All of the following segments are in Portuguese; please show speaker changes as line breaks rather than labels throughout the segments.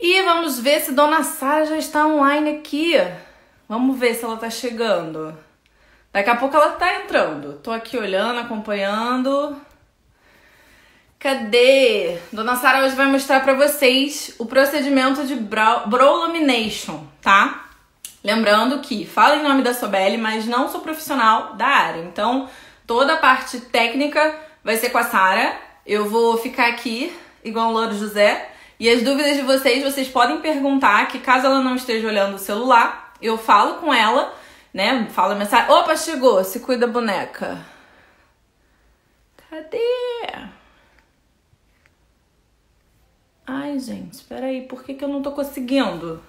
E vamos ver se Dona Sara já está online aqui. Vamos ver se ela tá chegando. Daqui a pouco ela tá entrando. Tô aqui olhando, acompanhando. Cadê? Dona Sara hoje vai mostrar para vocês o procedimento de brow, brow lamination, tá? Lembrando que fala em nome da Sobel, mas não sou profissional da área. Então, toda a parte técnica vai ser com a Sara. Eu vou ficar aqui igual o Louro José e as dúvidas de vocês, vocês podem perguntar, que caso ela não esteja olhando o celular, eu falo com ela, né? Falo mensagem. Opa, chegou, se cuida boneca. Cadê? Ai, gente, espera aí, por que, que eu não tô conseguindo?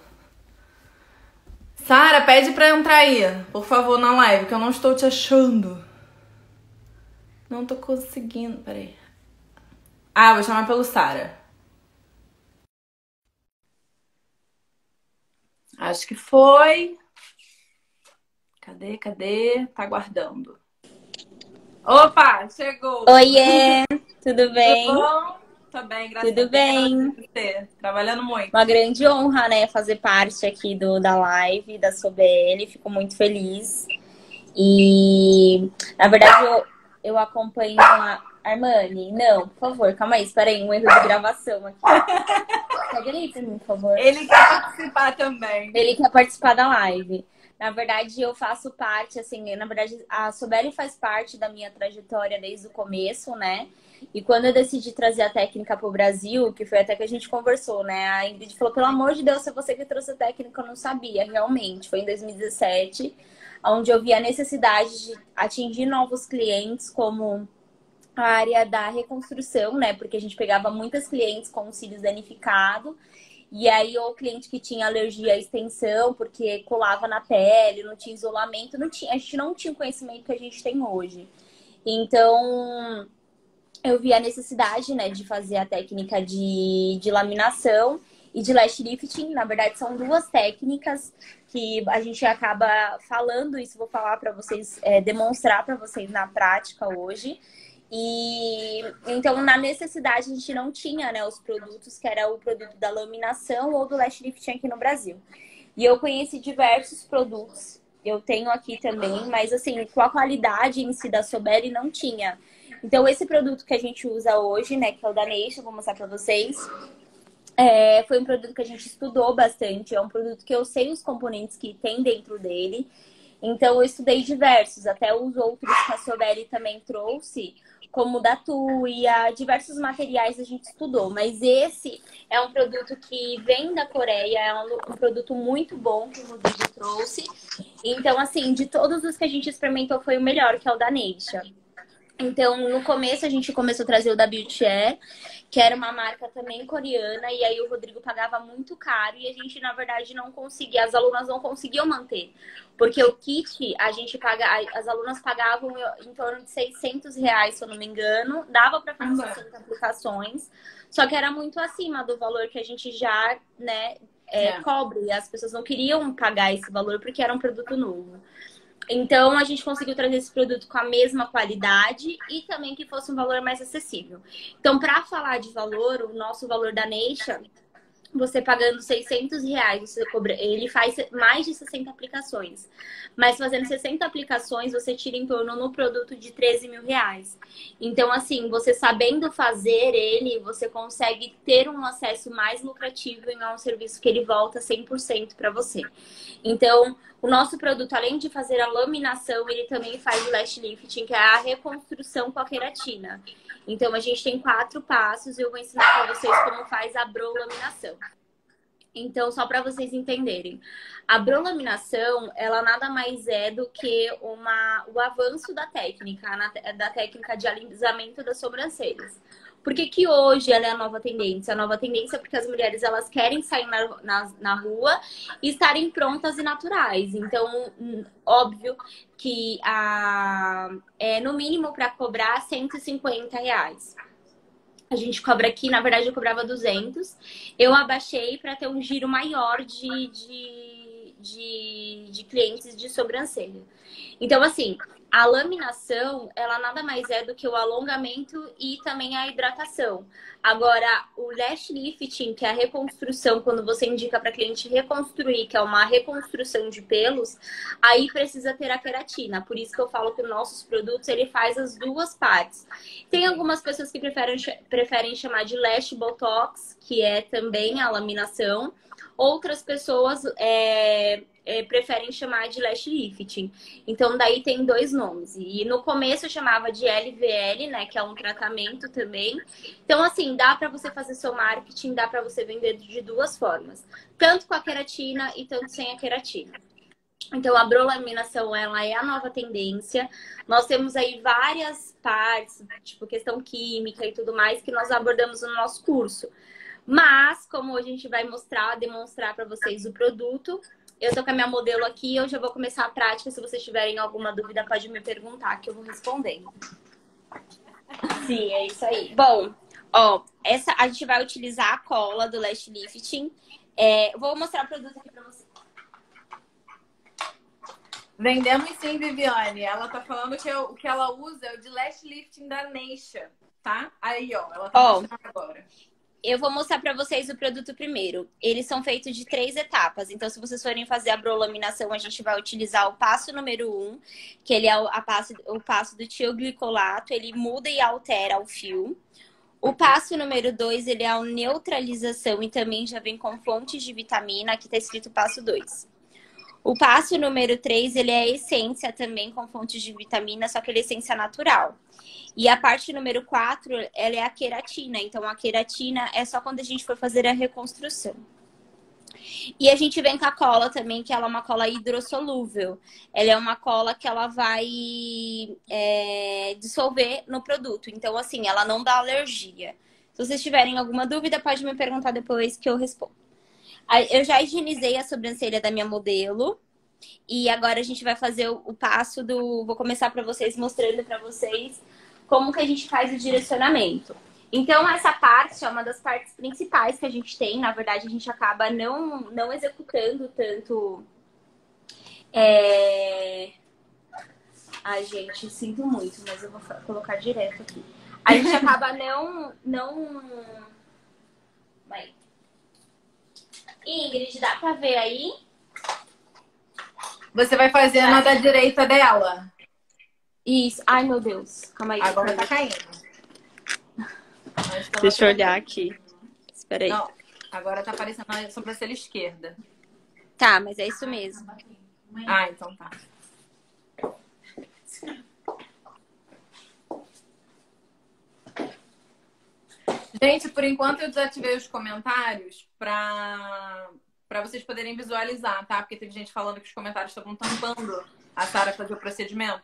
Sara, pede pra entrar aí, por favor, na live, que eu não estou te achando. Não tô conseguindo, peraí. Ah, vou chamar pelo Sara. Acho que foi. Cadê, cadê? Tá aguardando. Opa, chegou.
Oiê, tudo bem?
Tudo bom? Tô bem, graças
Tudo
a Deus.
bem.
Trabalhando muito.
Uma grande honra, né, fazer parte aqui do, da live da SoBL. Fico muito feliz. E, na verdade, eu, eu acompanho a Armani. Não, por favor, calma aí, espera aí, um erro de gravação aqui. Pega ele pra mim, por favor.
Ele quer participar também.
Ele quer participar da live. Na verdade, eu faço parte, assim, na verdade, a Sobeli faz parte da minha trajetória desde o começo, né? E quando eu decidi trazer a técnica para o Brasil, que foi até que a gente conversou, né? A Ingrid falou: pelo amor de Deus, se é você que trouxe a técnica, eu não sabia, realmente. Foi em 2017, onde eu vi a necessidade de atingir novos clientes, como a área da reconstrução, né? Porque a gente pegava muitas clientes com cílios danificados. E aí, ou cliente que tinha alergia à extensão, porque colava na pele, não tinha isolamento, não tinha, a gente não tinha o conhecimento que a gente tem hoje. Então, eu vi a necessidade, né, de fazer a técnica de, de laminação e de lash lifting. Na verdade, são duas técnicas que a gente acaba falando isso, vou falar para vocês, é, demonstrar para vocês na prática hoje. E então, na necessidade, a gente não tinha né, os produtos, que era o produto da laminação ou do lash lifting aqui no Brasil. E eu conheci diversos produtos, eu tenho aqui também, mas assim, com a qualidade em si da Soberi não tinha. Então, esse produto que a gente usa hoje, né, que é o da Nation, vou mostrar para vocês. É, foi um produto que a gente estudou bastante, é um produto que eu sei os componentes que tem dentro dele. Então, eu estudei diversos, até os outros que a Soberi também trouxe como da Tuia, diversos materiais a gente estudou, mas esse é um produto que vem da Coreia, é um, um, produto muito bom que o Rodrigo trouxe. Então, assim, de todos os que a gente experimentou, foi o melhor, que é o da Neisha. Então, no começo a gente começou a trazer o da Beauty Air, que era uma marca também coreana, e aí o Rodrigo pagava muito caro e a gente, na verdade, não conseguia, as alunas não conseguiam manter. Porque o kit, a gente paga, as alunas pagavam em torno de 600 reais, se eu não me engano, dava para fazer 60 aplicações, só que era muito acima do valor que a gente já, né, é, é. cobre. As pessoas não queriam pagar esse valor porque era um produto novo. Então, a gente conseguiu trazer esse produto com a mesma qualidade e também que fosse um valor mais acessível. Então, para falar de valor, o nosso valor da Nation, você pagando 600 reais, cobra, ele faz mais de 60 aplicações. Mas fazendo 60 aplicações, você tira em torno no produto de 13 mil reais. Então, assim, você sabendo fazer ele, você consegue ter um acesso mais lucrativo em um serviço que ele volta 100% para você. Então, o nosso produto, além de fazer a laminação, ele também faz o lash lifting, que é a reconstrução com a queratina. Então, a gente tem quatro passos e eu vou ensinar para vocês como faz a brolaminação. Então, só para vocês entenderem, a brolaminação, ela nada mais é do que uma, o avanço da técnica, da técnica de alisamento das sobrancelhas. Por que, que hoje ela é a nova tendência? A nova tendência é porque as mulheres elas querem sair na, na, na rua e estarem prontas e naturais. Então, hum, óbvio que a, é no mínimo para cobrar 150 reais. A gente cobra aqui, na verdade eu cobrava 200. Eu abaixei para ter um giro maior de, de, de, de clientes de sobrancelha. Então, assim, a laminação, ela nada mais é do que o alongamento e também a hidratação. Agora, o lash lifting, que é a reconstrução, quando você indica para cliente reconstruir, que é uma reconstrução de pelos, aí precisa ter a queratina. Por isso que eu falo que os nossos produtos, ele faz as duas partes. Tem algumas pessoas que preferem, preferem chamar de lash botox, que é também a laminação. Outras pessoas é, é, preferem chamar de lash lifting. Então, daí tem dois nomes. E no começo eu chamava de LVL, né? Que é um tratamento também. Então, assim, dá para você fazer seu marketing, dá para você vender de duas formas. Tanto com a queratina e tanto sem a queratina. Então, a brolaminação, ela é a nova tendência. Nós temos aí várias partes, tipo questão química e tudo mais, que nós abordamos no nosso curso. Mas, como a gente vai mostrar, demonstrar para vocês o produto, eu tô com a minha modelo aqui, eu já vou começar a prática. Se vocês tiverem alguma dúvida, pode me perguntar que eu vou respondendo. Sim, é isso aí. Bom, ó, essa a gente vai utilizar a cola do Lash Lifting. É, vou mostrar o produto aqui pra vocês.
Vendemos sim, Viviane. Ela tá falando que o que ela usa é o de Lash Lifting da Neisha, tá? Aí, ó, ela tá mostrando agora
eu vou mostrar para vocês o produto primeiro. Eles são feitos de três etapas. Então, se vocês forem fazer a brolaminação, a gente vai utilizar o passo número um, que ele é o, passo, o passo do tioglicolato. Ele muda e altera o fio. O passo número dois, ele é a neutralização e também já vem com fontes de vitamina. Aqui está escrito passo dois. O passo número 3, ele é essência também com fontes de vitamina, só que ele é essência natural. E a parte número 4, ela é a queratina. Então, a queratina é só quando a gente for fazer a reconstrução. E a gente vem com a cola também, que ela é uma cola hidrossolúvel. Ela é uma cola que ela vai é, dissolver no produto. Então, assim, ela não dá alergia. Se vocês tiverem alguma dúvida, pode me perguntar depois que eu respondo. Eu já higienizei a sobrancelha da minha modelo. E agora a gente vai fazer o, passo do. Vou começar para vocês mostrando para vocês como que a gente faz o direcionamento. Então, essa parte é uma das partes principais que a gente tem. Na verdade, a gente acaba não, não executando tanto. É... Ai, gente, sinto muito, mas eu vou colocar direto aqui. A gente acaba não. não... Vai. Ingrid, dá pra ver aí?
Você vai fazer na da direita dela.
Isso. Ai, meu Deus. Calma aí.
Agora tá caindo.
Deixa eu olhar aqui. Espera aí. Não,
agora tá aparecendo a sobrancelha esquerda.
Tá, mas é isso mesmo.
Ah, então tá. Gente, por enquanto eu desativei os comentários para para vocês poderem visualizar, tá? Porque teve gente falando que os comentários estavam tampando a Sara fazer o procedimento.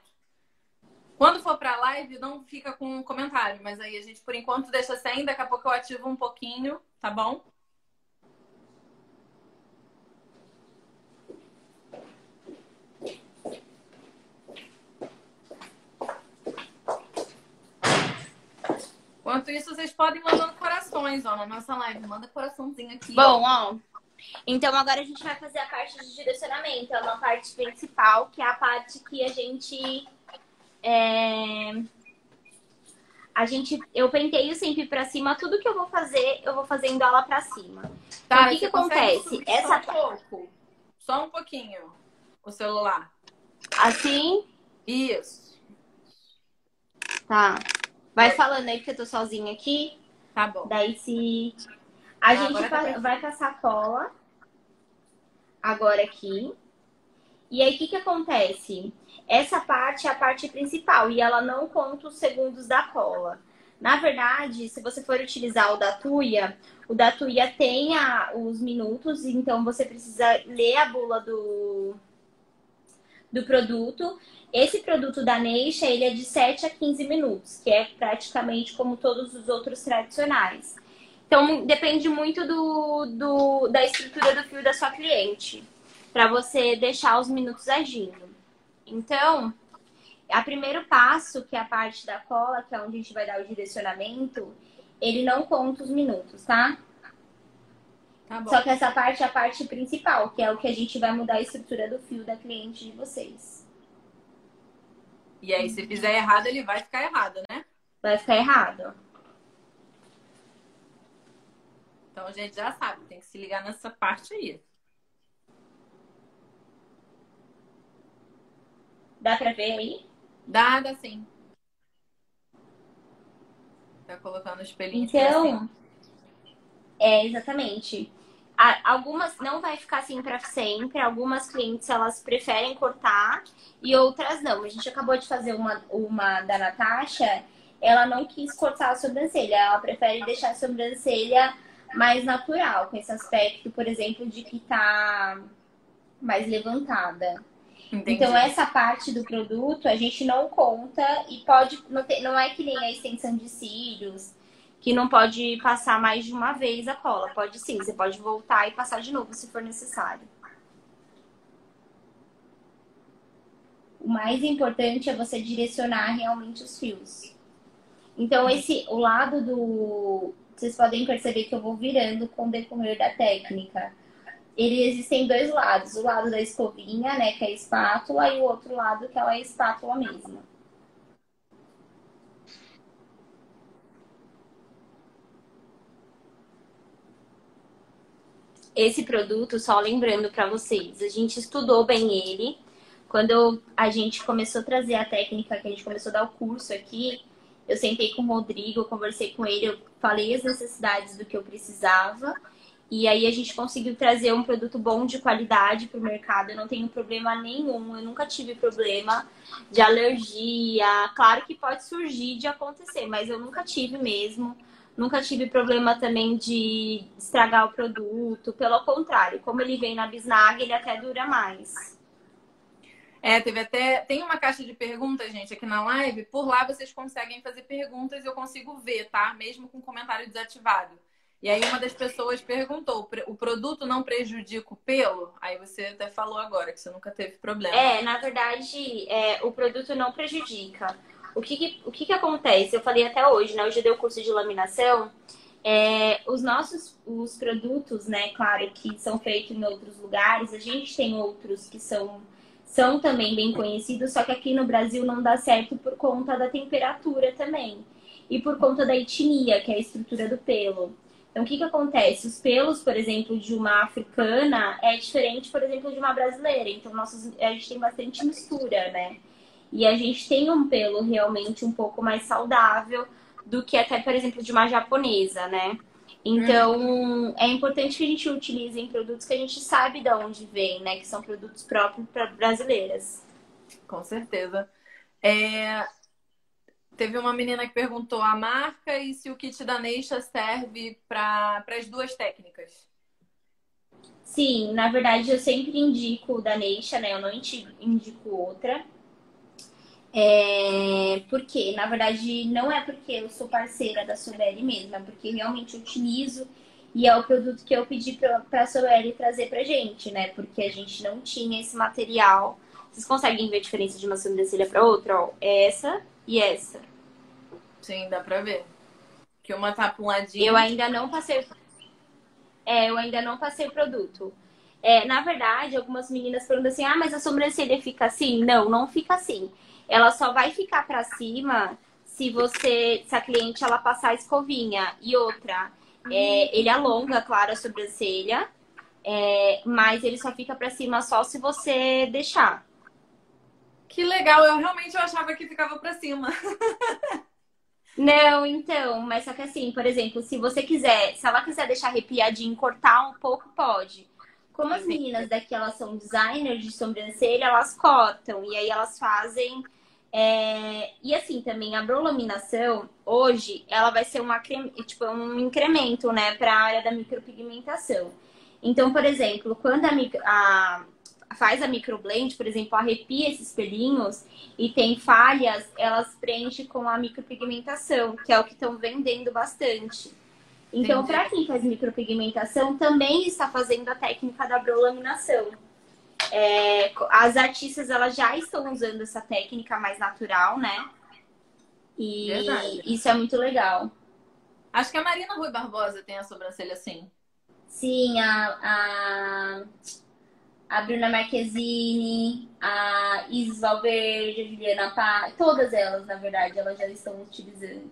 Quando for para live, não fica com comentário, mas aí a gente por enquanto deixa sem, daqui a pouco eu ativo um pouquinho, tá bom? Enquanto isso, vocês podem mandando corações, ó, na nossa live. Manda coraçãozinho aqui.
Bom, ó. Então agora a gente vai fazer a parte de direcionamento. É uma parte principal, que é a parte que a gente. É... A gente, eu penteio sempre para cima, tudo que eu vou fazer, eu vou fazendo ela para cima. Tá, então, o que, que acontece?
Essa só um pouco, só um pouquinho, o celular.
Assim?
Isso.
Tá. Vai falando aí, porque eu tô sozinha aqui.
Tá bom.
Daí se. A ah, gente tá vai com a sacola. Agora aqui. E aí, o que, que acontece? Essa parte é a parte principal e ela não conta os segundos da cola. Na verdade, se você for utilizar o da Tuia, o da Tuia tem a, os minutos, então você precisa ler a bula do, do produto esse produto da Neisha, ele é de 7 a 15 minutos, que é praticamente como todos os outros tradicionais. Então, depende muito do, do da estrutura do fio da sua cliente, para você deixar os minutos agindo. Então, a primeiro passo, que é a parte da cola, que é onde a gente vai dar o direcionamento, ele não conta os minutos, tá? Tá Só que essa parte é a parte principal, que é o que a gente vai mudar a estrutura do fio da cliente de vocês.
E aí, se fizer errado, ele vai ficar errado, né?
Vai ficar errado.
Então a gente já sabe, tem que se ligar nessa parte aí.
Dá pra ver aí?
Dá, dá sim. Tá colocando o espelhinho.
Então, é exatamente. Algumas não vai ficar assim para sempre. Algumas clientes elas preferem cortar e outras não. A gente acabou de fazer uma, uma da Natasha. Ela não quis cortar a sobrancelha. Ela prefere deixar a sobrancelha mais natural, com esse aspecto, por exemplo, de que tá mais levantada. Entendi. Então, essa parte do produto a gente não conta e pode. Não, ter, não é que nem a extensão de cílios, que não pode passar mais de uma vez a cola. Pode sim, você pode voltar e passar de novo se for necessário. O mais importante é você direcionar realmente os fios. Então, esse, o lado do. Vocês podem perceber que eu vou virando com o decorrer da técnica ele existem dois lados, o lado da escovinha, né, que é a espátula, e o outro lado que é a espátula mesma. Esse produto, só lembrando para vocês, a gente estudou bem ele. Quando a gente começou a trazer a técnica, que a gente começou a dar o curso aqui, eu sentei com o Rodrigo, conversei com ele, eu falei as necessidades do que eu precisava e aí a gente conseguiu trazer um produto bom de qualidade para o mercado. Eu não tenho problema nenhum, eu nunca tive problema de alergia. Claro que pode surgir de acontecer, mas eu nunca tive mesmo. Nunca tive problema também de estragar o produto. Pelo contrário, como ele vem na bisnaga, ele até dura mais.
É, teve até. Tem uma caixa de perguntas, gente, aqui na live. Por lá vocês conseguem fazer perguntas e eu consigo ver, tá? Mesmo com comentário desativado. E aí uma das pessoas perguntou: o produto não prejudica o pelo? Aí você até falou agora que você nunca teve problema.
É, na verdade, é, o produto não prejudica. O que, que o que, que acontece? Eu falei até hoje, né? Hoje eu dei o curso de laminação. É, os nossos os produtos, né, claro, que são feitos em outros lugares, a gente tem outros que são, são também bem conhecidos, só que aqui no Brasil não dá certo por conta da temperatura também. E por conta da etnia, que é a estrutura do pelo. Então, o que, que acontece? Os pelos, por exemplo, de uma africana é diferente, por exemplo, de uma brasileira. Então, nossos, a gente tem bastante mistura, né? E a gente tem um pelo realmente um pouco mais saudável do que até, por exemplo, de uma japonesa, né? Então, hum. é importante que a gente utilize em produtos que a gente sabe de onde vem, né? Que são produtos próprios para brasileiras.
Com certeza. É, Teve uma menina que perguntou a marca e se o kit da Neisha serve para as duas técnicas.
Sim, na verdade eu sempre indico o da Neisha, né? Eu não indico outra. É... Porque, na verdade, não é porque eu sou parceira da Sobeli mesmo, é porque realmente utilizo e é o produto que eu pedi para a Sobeli trazer pra gente, né? Porque a gente não tinha esse material. Vocês conseguem ver a diferença de uma sobrancelha para outra? Ó, essa e essa.
Sim, dá pra ver. Que uma tá pra um ladinho.
Eu ainda não passei. É, eu ainda não passei o produto. É, na verdade, algumas meninas perguntam assim: ah, mas a sobrancelha fica assim? Não, não fica assim. Ela só vai ficar pra cima se você, se a cliente ela passar a escovinha. E outra, é, ele alonga, claro, a sobrancelha, é, mas ele só fica pra cima só se você deixar.
Que legal, eu realmente eu achava que ficava pra cima.
Não, então, mas só que assim, por exemplo, se você quiser, se ela quiser deixar arrepiadinho, cortar um pouco, pode. Como as meninas daqui, elas são designers de sobrancelha, elas cortam. E aí elas fazem. É... E assim, também a brolaminação, hoje, ela vai ser uma, tipo, um incremento, né, para a área da micropigmentação. Então, por exemplo, quando a, a faz a microblend, por exemplo, arrepia esses pelinhos e tem falhas, elas preenchem com a micropigmentação, que é o que estão vendendo bastante. Então, para quem faz micropigmentação, também está fazendo a técnica da brolaminação. É, as artistas elas já estão usando essa técnica mais natural, né? E Verdade. isso é muito legal.
Acho que a Marina Rui Barbosa tem a sobrancelha assim.
Sim, a, a a Bruna Marquezine, a Isis Valverde, a Juliana Pá, todas elas, na verdade, elas já estão utilizando.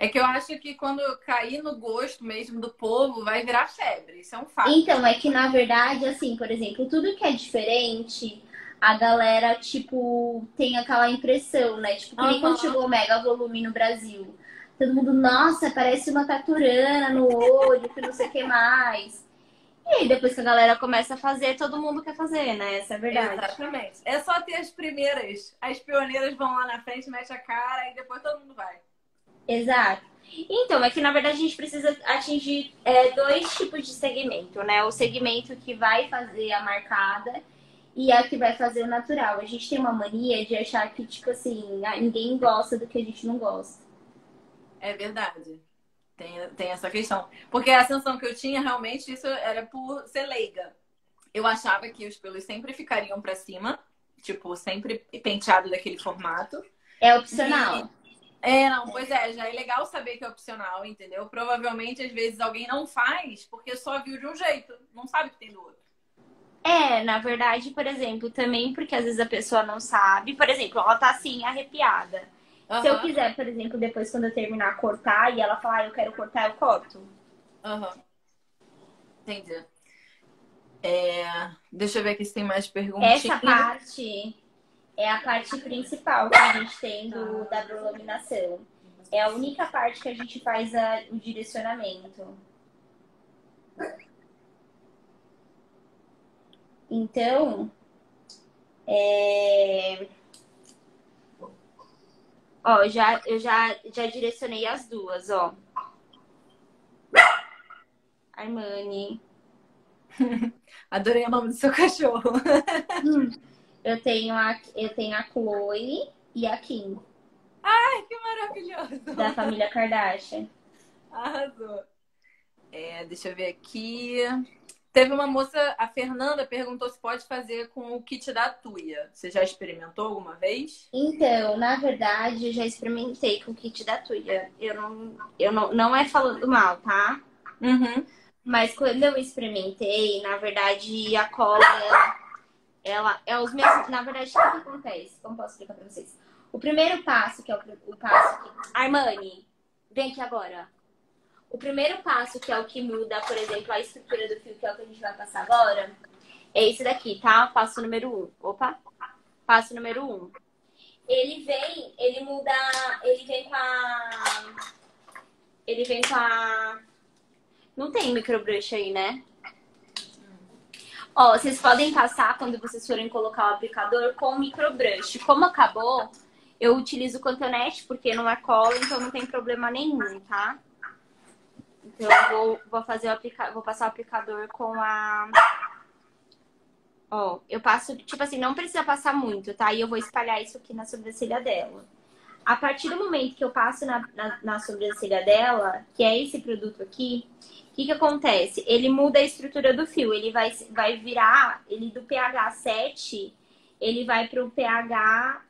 É que eu acho que quando cair no gosto mesmo do povo, vai virar febre. Isso é um fato.
Então, é que na verdade, assim, por exemplo, tudo que é diferente, a galera, tipo, tem aquela impressão, né? Tipo, que nem
Aham.
quando chegou o Mega Volume no Brasil. Todo mundo, nossa, parece uma taturana no olho, que não sei o que mais. E aí, depois que a galera começa a fazer, todo mundo quer fazer, né? Essa é a verdade.
Exatamente. É só ter as primeiras. As pioneiras vão lá na frente, mete a cara e depois todo mundo vai.
Exato. Então, é que na verdade a gente precisa atingir é, dois tipos de segmento, né? O segmento que vai fazer a marcada e a que vai fazer o natural. A gente tem uma mania de achar que, tipo assim, ah, ninguém gosta do que a gente não gosta.
É verdade. Tem, tem essa questão. Porque a sensação que eu tinha realmente, isso era por ser leiga. Eu achava que os pelos sempre ficariam pra cima, tipo, sempre penteado daquele formato.
É opcional.
É, não, pois é, já é legal saber que é opcional, entendeu? Provavelmente, às vezes, alguém não faz porque só viu de um jeito, não sabe que tem do outro.
É, na verdade, por exemplo, também porque às vezes a pessoa não sabe. Por exemplo, ela tá assim, arrepiada. Se eu quiser, por exemplo, depois quando eu terminar cortar e ela falar, ah, eu quero cortar, eu corto.
aham. Entendi. É, deixa eu ver aqui se tem mais perguntinhas.
Essa parte é a parte principal que a gente tem do, da prolaminação. É a única parte que a gente faz a- o direcionamento. Então, é... ó, já, eu já, já direcionei as duas, ó. Armani.
Adorei o nome do seu cachorro.
Eu tenho a, eu tenho a Chloe e a Kim,
Ai, que maravilhoso.
da família Kardashian.
Arrasou. É, deixa eu ver aqui. Teve uma moça, a Fernanda perguntou se pode fazer com o kit da Tuia. Você já experimentou alguma vez?
Então, na verdade, eu já experimentei com o kit da Tuya. Eu não, eu não, não é falando mal, tá?
Uhum.
Mas quando eu experimentei, na verdade, a cola, ela, é os mesmos. Na verdade, o que acontece? Como posso explicar pra vocês? O primeiro passo, que é o, o passo que. Armani, vem aqui agora. O primeiro passo, que é o que muda, por exemplo, a estrutura do fio, que é o que a gente vai passar agora, é esse daqui, tá? Passo número um. Opa! Passo número um. Ele vem, ele muda. Ele vem com a. Ele vem com a. Não tem microbrush aí, né? Ó, vocês podem passar quando vocês forem colocar o aplicador com microbrush. Como acabou, eu utilizo o cotonete porque não é cola, então não tem problema nenhum, tá? Então eu vou, vou fazer o vou passar o aplicador com a. Ó, eu passo, tipo assim, não precisa passar muito, tá? E eu vou espalhar isso aqui na sobrancelha dela. A partir do momento que eu passo na, na, na sobrancelha dela, que é esse produto aqui, o que, que acontece? Ele muda a estrutura do fio. Ele vai, vai virar, ele do pH 7, ele vai para o pH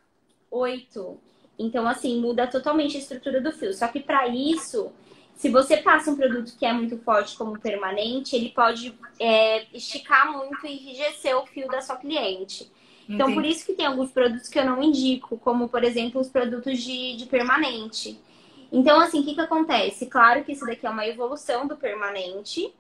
8. Então, assim, muda totalmente a estrutura do fio. Só que para isso, se você passa um produto que é muito forte como permanente, ele pode é, esticar muito e enrijecer o fio da sua cliente. Então, por
Entendi.
isso que tem alguns produtos que eu não indico, como, por exemplo, os produtos de, de permanente. Então, assim, o que, que acontece? Claro que isso daqui é uma evolução do permanente,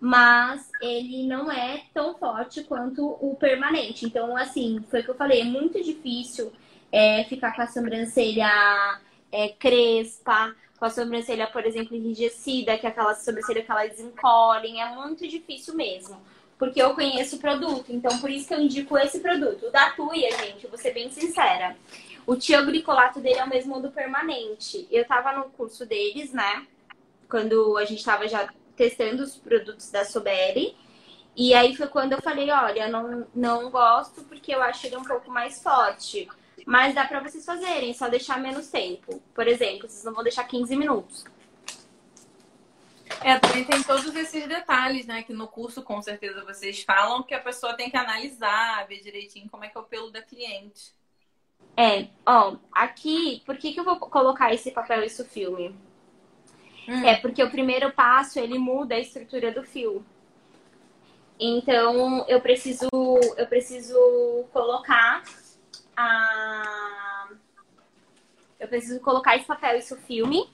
mas ele não é tão forte quanto o permanente. Então, assim, foi o que eu falei, é muito difícil é, ficar com a sobrancelha é, crespa, com a sobrancelha, por exemplo, enrijecida, que é aquela sobrancelha que elas encolhem, é muito difícil mesmo. Porque eu conheço o produto, então por isso que eu indico esse produto. O da Tuia, gente, vou ser bem sincera. O tioglicolato dele é o mesmo do permanente. Eu tava no curso deles, né? Quando a gente tava já testando os produtos da Soberi. E aí foi quando eu falei, olha, não, não gosto porque eu acho ele um pouco mais forte. Mas dá pra vocês fazerem, só deixar menos tempo. Por exemplo, vocês não vão deixar 15 minutos.
É, também tem todos esses detalhes, né? Que no curso, com certeza, vocês falam que a pessoa tem que analisar, ver direitinho como é que é o pelo da cliente.
É, ó, aqui, por que, que eu vou colocar esse papel e isso filme?
Hum.
É porque o primeiro passo ele muda a estrutura do fio. Então eu preciso eu preciso colocar a eu preciso colocar esse papel isso filme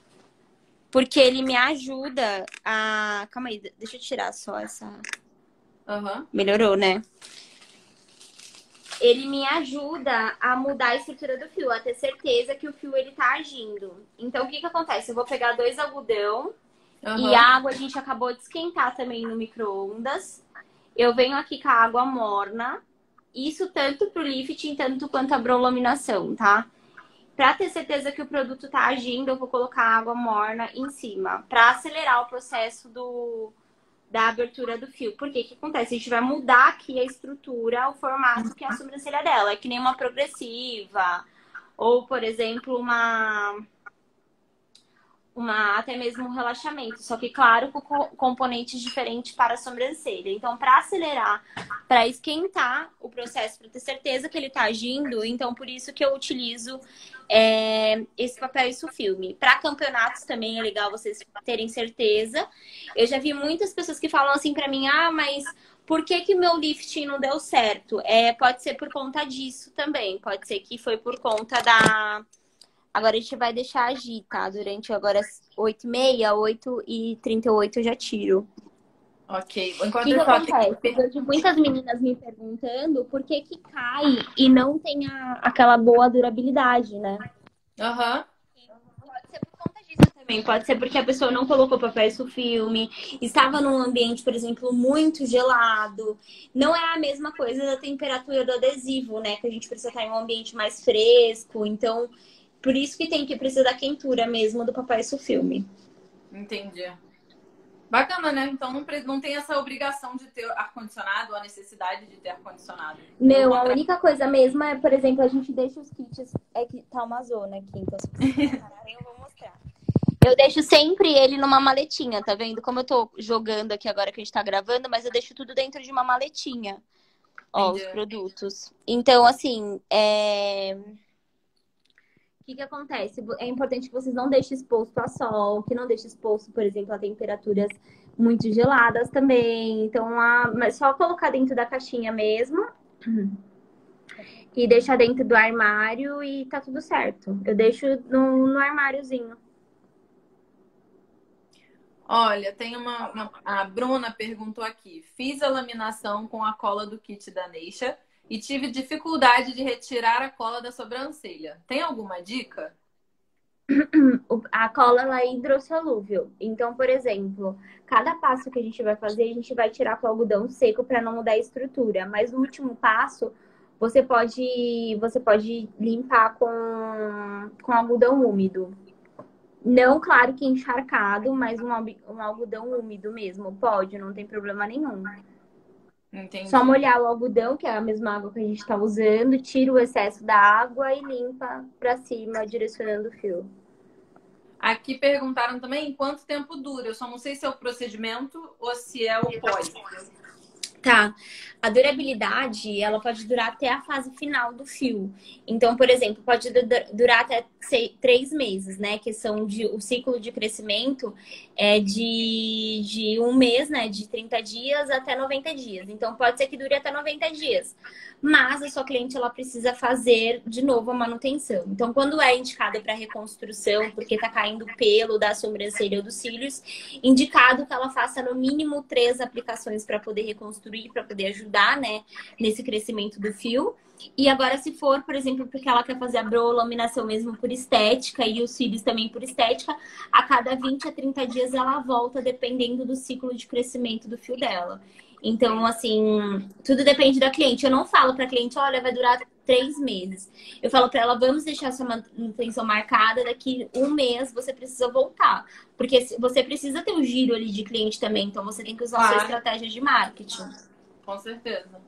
porque ele me ajuda a calma aí deixa eu tirar só essa
uhum.
melhorou né ele me ajuda a mudar a estrutura do fio, a ter certeza que o fio ele tá agindo. Então, o que que acontece? Eu vou pegar dois algodão uhum. e a água a gente acabou de esquentar também no micro-ondas. Eu venho aqui com a água morna, isso tanto pro lifting, tanto quanto a brolaminação, tá? Para ter certeza que o produto tá agindo, eu vou colocar água morna em cima, para acelerar o processo do, da abertura do fio. Porque o que acontece? A gente vai mudar aqui a estrutura, o formato que é a sobrancelha dela. É que nem uma progressiva, ou, por exemplo, uma uma até mesmo um relaxamento, só que claro com componentes diferentes para a sobrancelha. Então, para acelerar, para esquentar o processo, para ter certeza que ele está agindo, então por isso que eu utilizo é, esse papel isso filme. Para campeonatos também é legal vocês terem certeza. Eu já vi muitas pessoas que falam assim para mim: "Ah, mas por que que meu lifting não deu certo?" É, pode ser por conta disso também. Pode ser que foi por conta da Agora a gente vai deixar agir, tá? Durante agora 8h30, 8h38 eu já tiro.
Ok.
Enquanto que que acontece? Eu vejo muitas meninas me perguntando por que que cai e não tem a, aquela boa durabilidade, né?
Aham. Uhum.
Pode ser por conta disso também. Pode ser porque a pessoa não colocou papel filme, estava num ambiente, por exemplo, muito gelado. Não é a mesma coisa da temperatura do adesivo, né? Que a gente precisa estar em um ambiente mais fresco. Então, por isso que tem que precisar da quentura mesmo do papai isso filme.
Entendi. Bacana, né? Então não, não tem essa obrigação de ter ar-condicionado ou a necessidade de ter ar-condicionado.
Não, a única coisa mesmo é, por exemplo, a gente deixa os kits. É que tá uma zona aqui, então se vocês pararem, eu vou mostrar. Eu deixo sempre ele numa maletinha, tá vendo? Como eu tô jogando aqui agora que a gente tá gravando, mas eu deixo tudo dentro de uma maletinha. Ó, Entendi. os produtos. Então, assim, é o que, que acontece? É importante que vocês não deixem exposto a sol, que não deixe exposto, por exemplo, a temperaturas muito geladas também. Então, a... mas só colocar dentro da caixinha mesmo. E deixar dentro do armário e tá tudo certo. Eu deixo no, no armáriozinho.
Olha, tem uma, uma, A Bruna perguntou aqui. Fiz a laminação com a cola do kit da Neisha e tive dificuldade de retirar a cola da sobrancelha. Tem alguma dica?
A cola ela é hidrossolúvel. Então, por exemplo, cada passo que a gente vai fazer, a gente vai tirar com algodão seco para não mudar a estrutura. Mas no último passo, você pode, você pode limpar com, com algodão úmido. Não, claro que encharcado, mas um, um algodão úmido mesmo. Pode, não tem problema nenhum.
Entendi.
Só molhar o algodão, que é a mesma água que a gente está usando, tira o excesso da água e limpa para cima, direcionando o fio.
Aqui perguntaram também quanto tempo dura. Eu só não sei se é o procedimento ou se é o pós.
Tá. A durabilidade, ela pode durar até a fase final do fio. Então, por exemplo, pode durar até seis, três meses, né? Que são de, o ciclo de crescimento é de, de um mês, né? De 30 dias até 90 dias. Então, pode ser que dure até 90 dias. Mas a sua cliente, ela precisa fazer de novo a manutenção. Então, quando é indicada para reconstrução, porque tá caindo pelo da sobrancelha ou dos cílios, indicado que ela faça no mínimo três aplicações para poder reconstruir construir para poder ajudar, né, nesse crescimento do fio. E agora, se for, por exemplo, porque ela quer fazer a brolaminação mesmo por estética e os cílios também por estética, a cada 20 a 30 dias ela volta, dependendo do ciclo de crescimento do fio dela. Então, assim, tudo depende da cliente. Eu não falo para cliente, olha, vai durar três meses. Eu falo para ela, vamos deixar sua manutenção marcada, daqui um mês você precisa voltar. Porque você precisa ter um giro ali de cliente também, então você tem que usar claro. a sua estratégia de marketing.
Com certeza.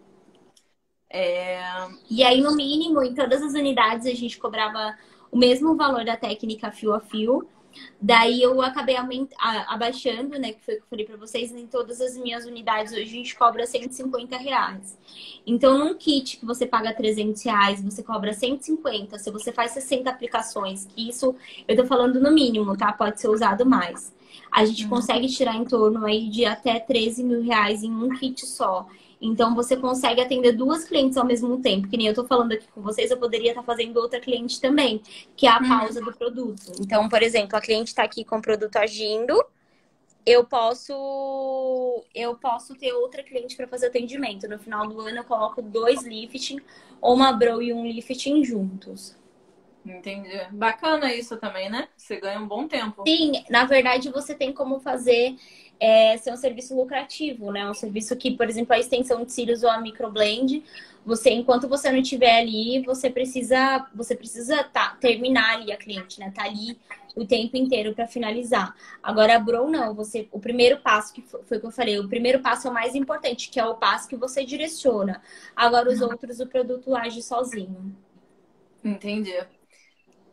É...
E aí, no mínimo, em todas as unidades, a gente cobrava o mesmo valor da técnica fio a fio. Daí eu acabei abaixando, né? Que foi o que eu falei para vocês, em todas as minhas unidades hoje a gente cobra 150 reais. Então, num kit que você paga 300 reais, você cobra 150. Se você faz 60 aplicações, que isso eu tô falando no mínimo, tá? Pode ser usado mais. A gente uhum. consegue tirar em torno aí de até 13 mil reais em um kit só. Então você consegue atender duas clientes ao mesmo tempo. Que nem eu tô falando aqui com vocês, eu poderia estar tá fazendo outra cliente também, que é a uhum. pausa do produto. Então, por exemplo, a cliente está aqui com o produto agindo, eu posso eu posso ter outra cliente para fazer atendimento. No final do ano eu coloco dois lifting, ou uma brow e um lifting juntos.
Entendi. Bacana isso também, né? Você ganha um bom tempo.
Sim, na verdade você tem como fazer é, ser um serviço lucrativo, né? Um serviço que, por exemplo, a extensão de cílios ou a microblend, você, enquanto você não estiver ali, você precisa, você precisa tá, terminar ali a cliente, né? Tá ali o tempo inteiro para finalizar. Agora, a Brow não, você, o primeiro passo que foi o que eu falei, o primeiro passo é o mais importante, que é o passo que você direciona. Agora, os uhum. outros, o produto age sozinho.
Entendi.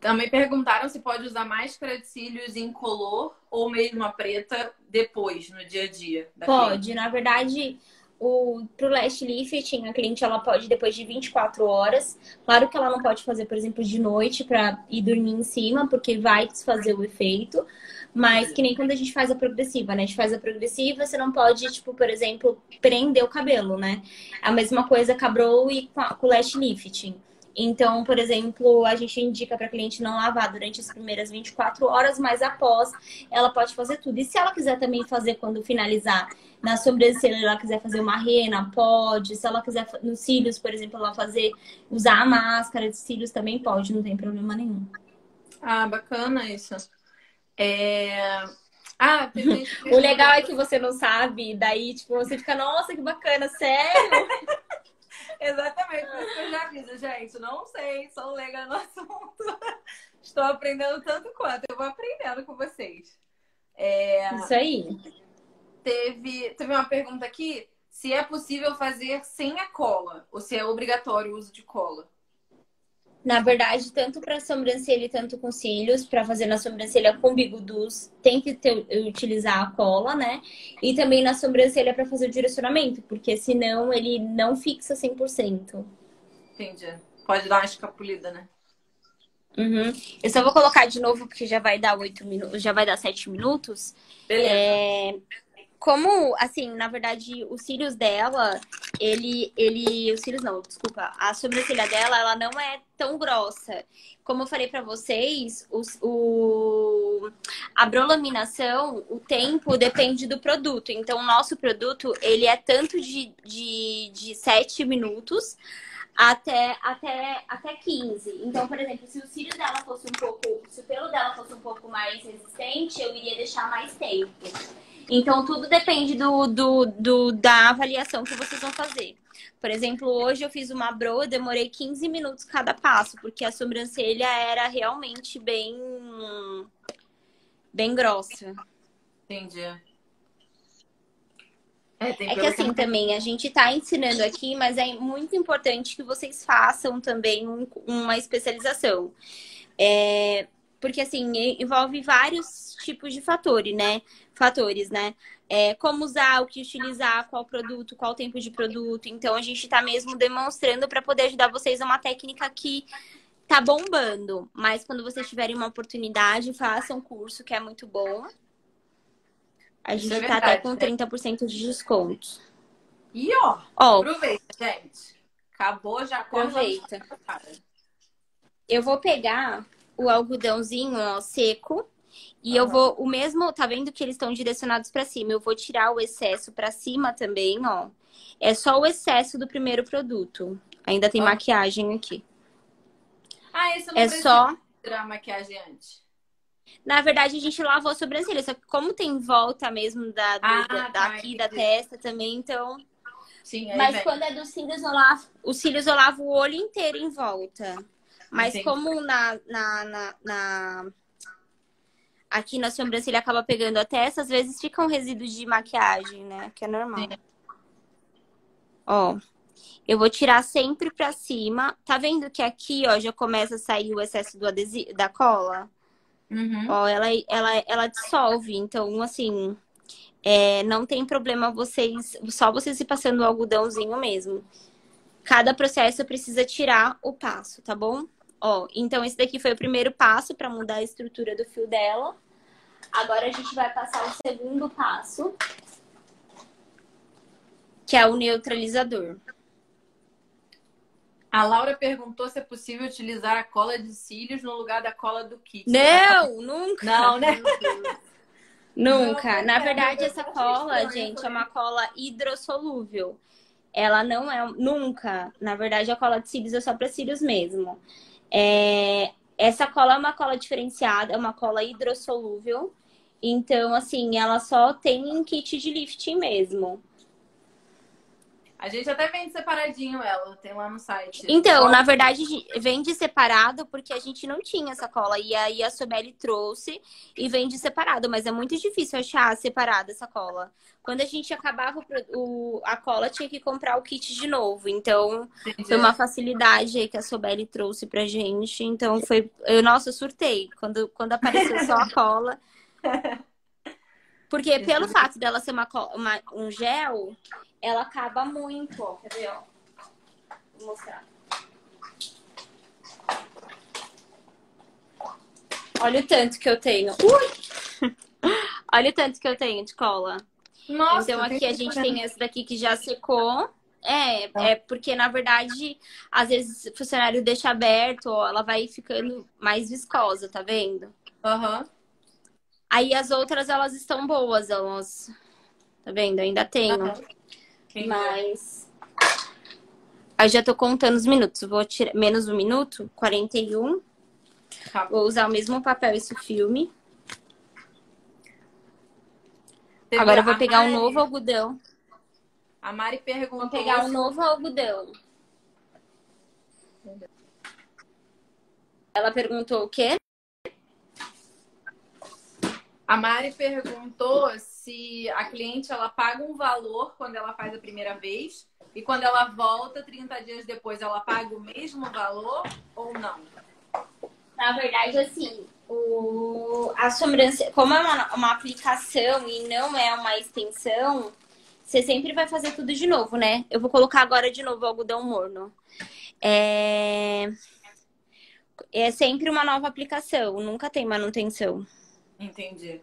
Também perguntaram se pode usar máscara de cílios incolor ou mesmo a preta depois, no dia a dia.
pode. Cliente. Na verdade, o, pro lash lifting, a cliente ela pode depois de 24 horas. Claro que ela não pode fazer, por exemplo, de noite para ir dormir em cima, porque vai desfazer o efeito. Mas que nem quando a gente faz a progressiva, né? A gente faz a progressiva, você não pode, tipo, por exemplo, prender o cabelo, né? A mesma coisa com a brow e com o lash lifting. Então, por exemplo, a gente indica para cliente não lavar durante as primeiras 24 horas, mas após ela pode fazer tudo. E se ela quiser também fazer quando finalizar na sobrancelha, ela quiser fazer uma rena, pode. Se ela quiser nos cílios, por exemplo, ela fazer usar a máscara de cílios também pode, não tem problema nenhum.
Ah, bacana isso. É... Ah,
o legal é que você não sabe, daí tipo você fica, nossa, que bacana, sério?
Exatamente, por isso que eu já aviso, gente. Não sei, sou leiga no assunto. Estou aprendendo tanto quanto. Eu vou aprendendo com vocês.
É... Isso aí.
Teve, teve uma pergunta aqui se é possível fazer sem a cola ou se é obrigatório o uso de cola.
Na verdade, tanto para sobrancelha e tanto com cílios, para fazer na sobrancelha com bigudus, tem que ter, utilizar a cola, né? E também na sobrancelha para fazer o direcionamento, porque senão ele não fixa
100%. Entendi. Pode dar uma escapulida, né?
Uhum. Eu só vou colocar de novo, porque já vai dar oito minutos, já vai dar sete minutos.
Beleza.
É como, assim, na verdade, os cílios dela, ele, ele, os cílios não, desculpa, a sobrancelha dela, ela não é tão grossa. Como eu falei para vocês, os, o, a brolaminação, o tempo depende do produto. Então, o nosso produto, ele é tanto de, de, de 7 minutos até, até, até 15. Então, por exemplo, se o cílio dela fosse um pouco, se o pelo dela fosse um pouco mais resistente, eu iria deixar mais tempo. Então, tudo depende do, do, do, da avaliação que vocês vão fazer. Por exemplo, hoje eu fiz uma broa, demorei 15 minutos cada passo, porque a sobrancelha era realmente bem, bem grossa.
Entendi.
É, é que assim que... também, a gente está ensinando aqui, mas é muito importante que vocês façam também um, uma especialização. É, porque assim, envolve vários tipos de fatores, né? Fatores, né? É, como usar, o que utilizar, qual produto, qual tempo de produto. Então a gente está mesmo demonstrando para poder ajudar vocês a uma técnica que tá bombando. Mas quando vocês tiverem uma oportunidade, façam um curso que é muito bom. A gente é tá até com 30% né? de desconto.
E ó, ó, aproveita, gente. Acabou, já
aproveita. Eu vou pegar o algodãozinho ó, seco. E uhum. eu vou, o mesmo, tá vendo que eles estão direcionados para cima? Eu vou tirar o excesso para cima também, ó. É só o excesso do primeiro produto. Ainda tem uhum. maquiagem aqui.
Ah, isso não é só tirar a maquiagem antes.
Na verdade, a gente lavou a sobrancelha, só que como tem volta mesmo da, do, ah, da, tá, daqui, da testa também, então.
Sim,
Mas vem. quando é dos cílios, eu lavo, os cílios eu lavo o olho inteiro em volta. Mas Entendi. como na, na, na, na, aqui na sobrancelha acaba pegando a testa, às vezes fica um resíduo de maquiagem, né? Que é normal. Sim. Ó, eu vou tirar sempre pra cima. Tá vendo que aqui, ó, já começa a sair o excesso do adesivo, da cola? Uhum. Ó, ela, ela, ela dissolve. Então, assim, é, não tem problema vocês, só vocês ir passando o algodãozinho mesmo. Cada processo precisa tirar o passo, tá bom? Ó, então esse daqui foi o primeiro passo para mudar a estrutura do fio dela. Agora a gente vai passar o segundo passo, que é o neutralizador.
A Laura perguntou se é possível utilizar a cola de cílios no lugar da cola do kit.
Não, nunca.
Não, né?
Nunca. Na verdade, essa cola, gente, é uma cola hidrossolúvel. Ela não é. Nunca. Na verdade, a cola de cílios é só para cílios mesmo. É... Essa cola é uma cola diferenciada, é uma cola hidrossolúvel. Então, assim, ela só tem em kit de lifting mesmo.
A gente até vende separadinho ela, tem lá no site.
Então, na verdade, vende separado porque a gente não tinha essa cola. E aí a Sobeli trouxe e vende separado, mas é muito difícil achar separada essa cola. Quando a gente acabava o, a cola, tinha que comprar o kit de novo. Então, Entendi. foi uma facilidade aí que a Sobeli trouxe pra gente. Então, foi. Eu, nossa, eu surtei. Quando, quando apareceu só a cola. Porque pelo fato dela ser uma, uma, um gel, ela acaba muito, ó. Quer ver, ó? Vou mostrar. Olha o tanto que eu tenho. Ui! Olha o tanto que eu tenho de cola. Nossa, então aqui a gente tem essa daqui que já secou. É, ah. é porque na verdade, às vezes o funcionário deixa aberto, ó, ela vai ficando mais viscosa, tá vendo?
Aham. Uhum.
Aí as outras elas estão boas, elas. Tá vendo? Ainda tenho. Uhum. Mas. Aí já tô contando os minutos. Vou tirar menos um minuto, 41. Tá. Vou usar o mesmo papel esse filme. Agora eu vou pegar um novo algodão.
A Mari perguntou.
Vou pegar um novo algodão. Ela perguntou o quê?
A Mari perguntou se a cliente ela paga um valor quando ela faz a primeira vez e quando ela volta 30 dias depois ela paga o mesmo valor ou não?
Na verdade, assim, o, a sobrancelha, como é uma, uma aplicação e não é uma extensão, você sempre vai fazer tudo de novo, né? Eu vou colocar agora de novo o algodão morno. É, é sempre uma nova aplicação, nunca tem manutenção.
Entendi.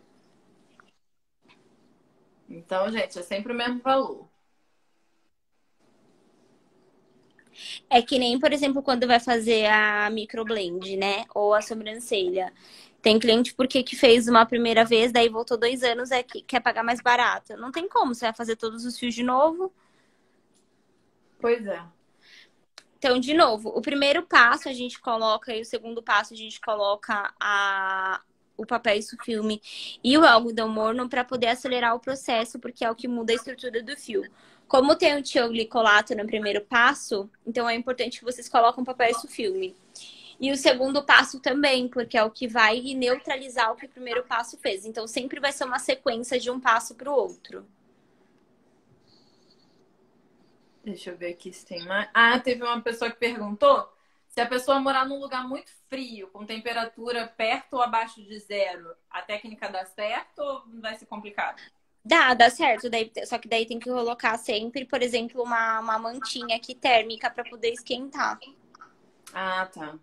Então, gente, é sempre o mesmo valor.
É que nem, por exemplo, quando vai fazer a microblend, né? Ou a sobrancelha. Tem cliente porque que fez uma primeira vez, daí voltou dois anos, é que quer pagar mais barato. Não tem como, você vai fazer todos os fios de novo.
Pois é.
Então, de novo, o primeiro passo a gente coloca e o segundo passo a gente coloca a, o papel isso filme e o algodão morno para poder acelerar o processo, porque é o que muda a estrutura do fio. Como tem o tioglicolato no primeiro passo, então é importante que vocês coloquem o papel isso filme. E o segundo passo também, porque é o que vai neutralizar o que o primeiro passo fez. Então sempre vai ser uma sequência de um passo para o outro.
Deixa eu ver aqui se tem mais. Ah, teve uma pessoa que perguntou se a pessoa morar num lugar muito frio, com temperatura perto ou abaixo de zero, a técnica dá certo ou vai ser complicado?
Dá, dá certo. Daí, só que daí tem que colocar sempre, por exemplo, uma, uma mantinha aqui térmica para poder esquentar.
Ah, tá.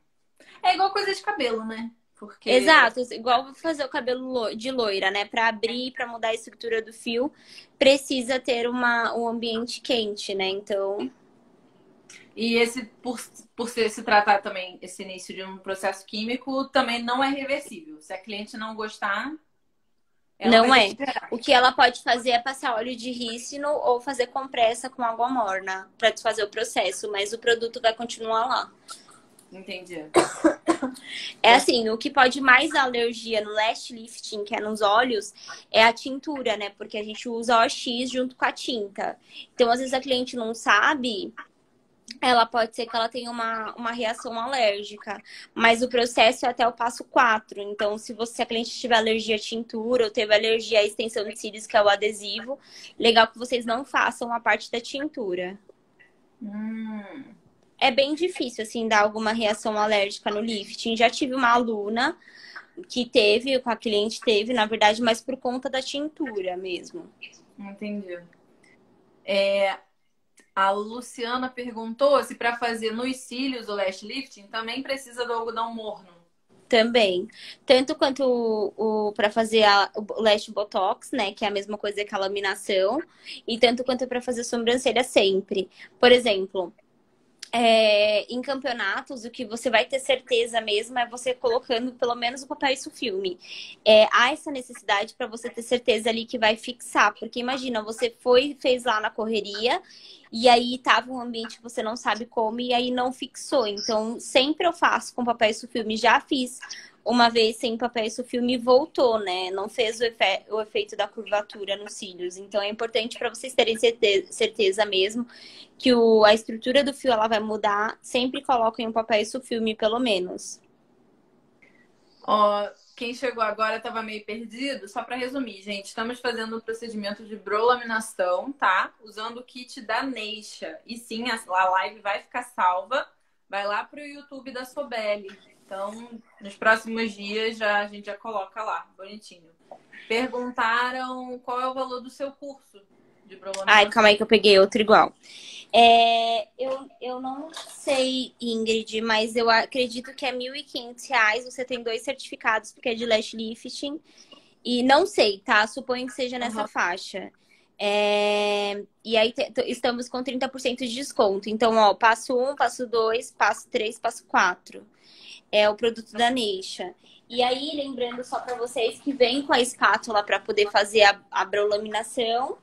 É igual coisa de cabelo, né?
Porque... Exato, igual fazer o cabelo de loira, né? Para abrir, para mudar a estrutura do fio, precisa ter uma, um ambiente quente, né? Então.
E esse, por, por ser, se tratar também, esse início de um processo químico, também não é reversível. Se a cliente não gostar.
Não é. O que ela pode fazer é passar óleo de rícino ou fazer compressa com água morna para desfazer o processo, mas o produto vai continuar lá.
Entendi.
É assim, o que pode mais dar alergia no last lifting, que é nos olhos, é a tintura, né? Porque a gente usa OX junto com a tinta. Então, às vezes a cliente não sabe ela pode ser que ela tenha uma, uma reação alérgica, mas o processo é até o passo 4. Então, se você, a cliente tiver alergia à tintura ou teve alergia à extensão de cílios, que é o adesivo, legal que vocês não façam a parte da tintura.
Hum.
É bem difícil, assim, dar alguma reação alérgica no lifting. Já tive uma aluna que teve, com a cliente teve, na verdade, mas por conta da tintura mesmo.
Entendi. É, a Luciana perguntou se para fazer nos cílios o lash lifting também precisa do algodão morno.
Também. Tanto quanto o, o para fazer a, o lash botox, né, que é a mesma coisa que a laminação, e tanto quanto para fazer sobrancelha sempre. Por exemplo, é, em campeonatos, o que você vai ter certeza mesmo é você colocando pelo menos o papel isso filme. É, há essa necessidade para você ter certeza ali que vai fixar, porque imagina, você foi fez lá na correria e aí tava um ambiente que você não sabe como e aí não fixou. Então, sempre eu faço com papel isso filme, já fiz uma vez sem papel isso filme voltou, né? Não fez o, efe o efeito da curvatura nos cílios. Então é importante para vocês terem certeza, mesmo que o, a estrutura do fio ela vai mudar. Sempre coloquem um papel filme, pelo menos.
Ó, quem chegou agora estava meio perdido. Só para resumir, gente, estamos fazendo o procedimento de brolaminação, tá? Usando o kit da Neisha. E sim, a live vai ficar salva. Vai lá pro YouTube da Sobeli. Então, nos próximos dias já a gente já coloca lá, bonitinho. Perguntaram qual é o valor do seu curso de brolaminação.
Ai, calma aí que eu peguei outro igual. É, eu, eu não sei, Ingrid, mas eu acredito que é R$ 1.500. Você tem dois certificados, porque é de lash lifting. E não sei, tá? Suponho que seja nessa uhum. faixa. É... E aí estamos com 30% de desconto. Então, ó, passo 1, passo 2, passo 3, passo 4 é o produto da Neisha. E aí, lembrando só para vocês que vem com a espátula para poder fazer a, a brolaminação.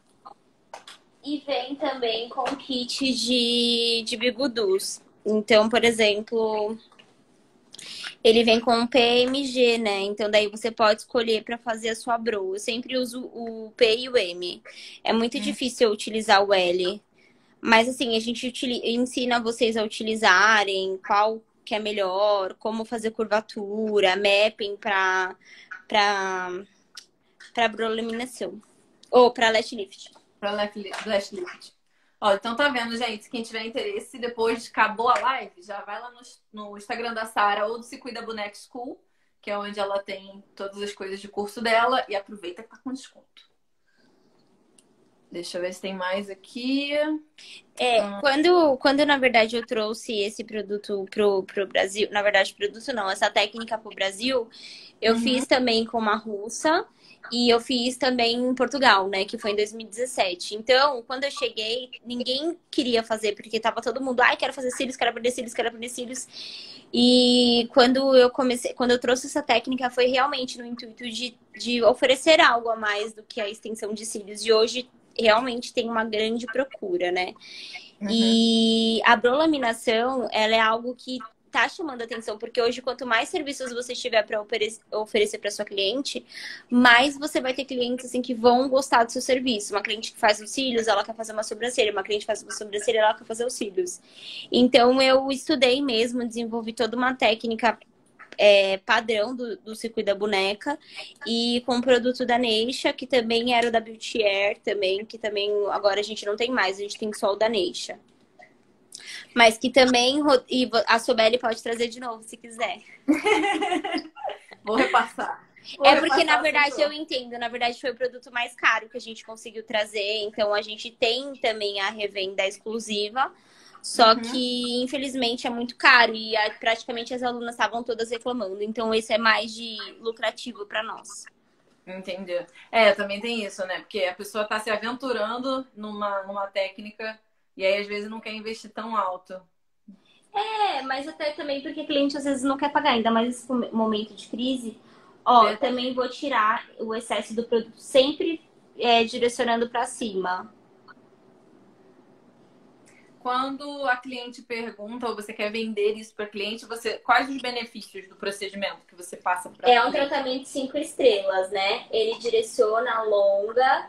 E vem também com o kit de, de bigudus. Então, por exemplo, ele vem com PMG, né? Então daí você pode escolher para fazer a sua bro. Eu sempre uso o P e o M. É muito é. difícil eu utilizar o L. Mas assim, a gente ensina vocês a utilizarem qual que é melhor, como fazer curvatura, mapping para para para brolaminação ou para lash lift.
Para lash lift. Ó, então tá vendo, gente? Quem tiver interesse, depois de acabou a live, já vai lá no, no Instagram da Sara ou do Se Cuida Boneca School, que é onde ela tem todas as coisas de curso dela e aproveita que tá com desconto. Deixa eu ver se tem mais aqui.
É, hum. quando, quando na verdade eu trouxe esse produto pro, pro Brasil, na verdade, produto não, essa técnica pro Brasil, eu uhum. fiz também com uma russa e eu fiz também em Portugal, né, que foi em 2017. Então, quando eu cheguei, ninguém queria fazer, porque tava todo mundo, ai, quero fazer cílios, quero aprender cílios, quero aprender cílios. E quando eu comecei, quando eu trouxe essa técnica, foi realmente no intuito de, de oferecer algo a mais do que a extensão de cílios. E hoje realmente tem uma grande procura, né? Uhum. E a brolaminação, ela é algo que tá chamando atenção, porque hoje quanto mais serviços você tiver para oferecer para sua cliente, mais você vai ter clientes assim que vão gostar do seu serviço. Uma cliente que faz os cílios, ela quer fazer uma sobrancelha, uma cliente que faz uma sobrancelha, ela quer fazer os cílios. Então eu estudei mesmo, desenvolvi toda uma técnica é, padrão do, do circuito da boneca e com o produto da Neisha, que também era o da Beauty Air também, que também agora a gente não tem mais, a gente tem só o da Neisha. Mas que também e a Sobeli pode trazer de novo, se quiser.
Vou repassar.
Vou é porque, na verdade, eu entendo. Na verdade, foi o produto mais caro que a gente conseguiu trazer. Então, a gente tem também a revenda exclusiva. Só uhum. que, infelizmente, é muito caro e praticamente as alunas estavam todas reclamando. Então, esse é mais de lucrativo para nós.
Entendi. É, também tem isso, né? Porque a pessoa está se aventurando numa, numa técnica e aí, às vezes, não quer investir tão alto.
É, mas até também porque o cliente às vezes não quer pagar, ainda mais nesse momento de crise. Ó, é. também vou tirar o excesso do produto sempre é, direcionando para cima.
Quando a cliente pergunta ou você quer vender isso para cliente, você quais os benefícios do procedimento que você passa para
É um tratamento cinco estrelas, né? Ele direciona, alonga,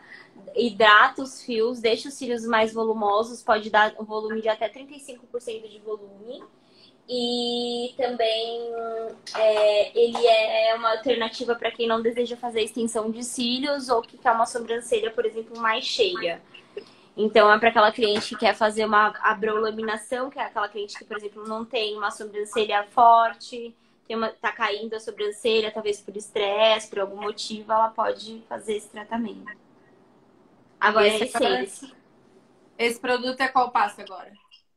hidrata os fios, deixa os cílios mais volumosos, pode dar um volume de até 35% de volume. E também é, ele é uma alternativa para quem não deseja fazer extensão de cílios ou que quer uma sobrancelha, por exemplo, mais cheia. Então, é para aquela cliente que quer fazer uma abrolaminação, que é aquela cliente que, por exemplo, não tem uma sobrancelha forte, tem uma, tá caindo a sobrancelha, talvez por estresse, por algum motivo, ela pode fazer esse tratamento. Agora, esse, esse,
esse produto é qual passo agora?